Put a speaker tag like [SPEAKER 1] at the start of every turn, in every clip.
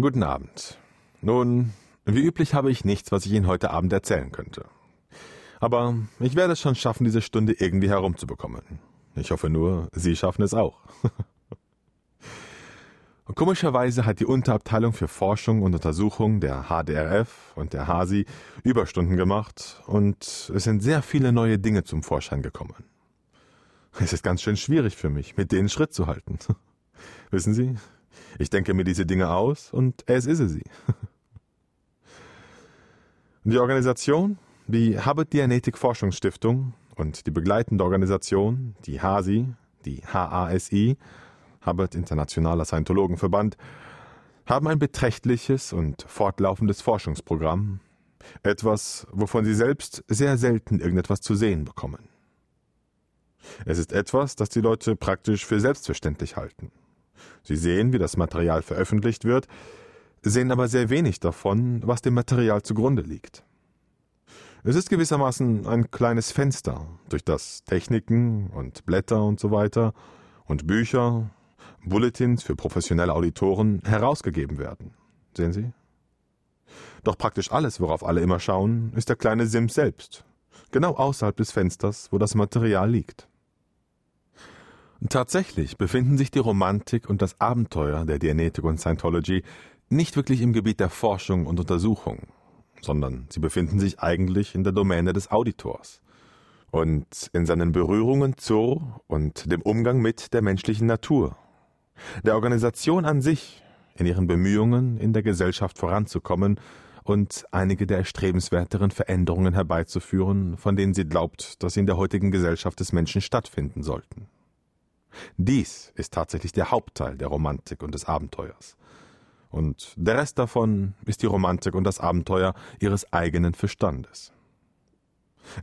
[SPEAKER 1] Guten Abend. Nun, wie üblich habe ich nichts, was ich Ihnen heute Abend erzählen könnte. Aber ich werde es schon schaffen, diese Stunde irgendwie herumzubekommen. Ich hoffe nur, Sie schaffen es auch. Komischerweise hat die Unterabteilung für Forschung und Untersuchung der HDRF und der HASI Überstunden gemacht und es sind sehr viele neue Dinge zum Vorschein gekommen. Es ist ganz schön schwierig für mich, mit denen Schritt zu halten. Wissen Sie, ich denke mir diese Dinge aus und es ist sie. Die Organisation, die Dianetik Forschungsstiftung und die begleitende Organisation, die HASI, die HASI, Hubbard Internationaler Scientologenverband, haben ein beträchtliches und fortlaufendes Forschungsprogramm, etwas, wovon sie selbst sehr selten irgendetwas zu sehen bekommen. Es ist etwas, das die Leute praktisch für selbstverständlich halten. Sie sehen, wie das Material veröffentlicht wird, sehen aber sehr wenig davon, was dem Material zugrunde liegt. Es ist gewissermaßen ein kleines Fenster, durch das Techniken und Blätter und so weiter und Bücher, Bulletins für professionelle Auditoren herausgegeben werden. Sehen Sie? Doch praktisch alles, worauf alle immer schauen, ist der kleine Sims selbst, genau außerhalb des Fensters, wo das Material liegt. Tatsächlich befinden sich die Romantik und das Abenteuer der Dianetik und Scientology nicht wirklich im Gebiet der Forschung und Untersuchung, sondern sie befinden sich eigentlich in der Domäne des Auditors und in seinen Berührungen zu und dem Umgang mit der menschlichen Natur, der Organisation an sich, in ihren Bemühungen, in der Gesellschaft voranzukommen und einige der erstrebenswerteren Veränderungen herbeizuführen, von denen sie glaubt, dass sie in der heutigen Gesellschaft des Menschen stattfinden sollten. Dies ist tatsächlich der Hauptteil der Romantik und des Abenteuers. Und der Rest davon ist die Romantik und das Abenteuer ihres eigenen Verstandes.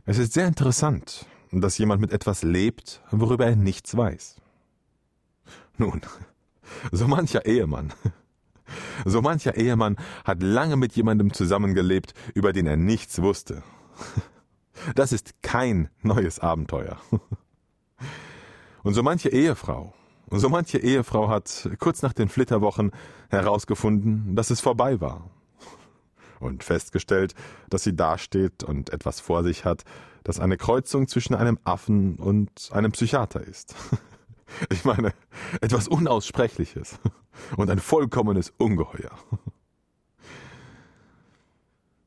[SPEAKER 1] Es ist sehr interessant, dass jemand mit etwas lebt, worüber er nichts weiß. Nun, so mancher Ehemann, so mancher Ehemann hat lange mit jemandem zusammengelebt, über den er nichts wusste. Das ist kein neues Abenteuer. Und so manche Ehefrau, so manche Ehefrau hat kurz nach den Flitterwochen herausgefunden, dass es vorbei war. Und festgestellt, dass sie dasteht und etwas vor sich hat, das eine Kreuzung zwischen einem Affen und einem Psychiater ist. Ich meine, etwas Unaussprechliches und ein vollkommenes Ungeheuer.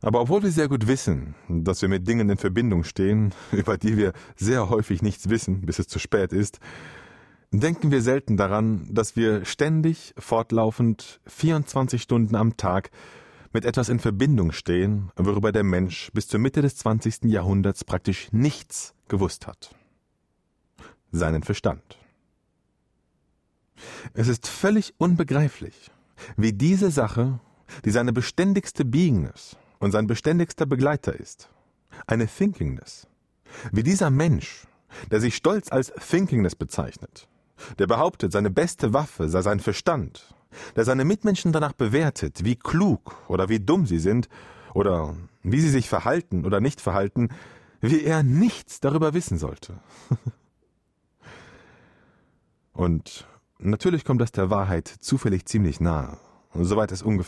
[SPEAKER 1] Aber obwohl wir sehr gut wissen, dass wir mit Dingen in Verbindung stehen, über die wir sehr häufig nichts wissen, bis es zu spät ist, denken wir selten daran, dass wir ständig, fortlaufend, 24 Stunden am Tag mit etwas in Verbindung stehen, worüber der Mensch bis zur Mitte des 20. Jahrhunderts praktisch nichts gewusst hat. Seinen Verstand. Es ist völlig unbegreiflich, wie diese Sache, die seine beständigste Beingness, und sein beständigster Begleiter ist. Eine Thinkingness. Wie dieser Mensch, der sich stolz als Thinkingness bezeichnet, der behauptet, seine beste Waffe sei sein Verstand, der seine Mitmenschen danach bewertet, wie klug oder wie dumm sie sind oder wie sie sich verhalten oder nicht verhalten, wie er nichts darüber wissen sollte. Und natürlich kommt das der Wahrheit zufällig ziemlich nahe, soweit es ungefähr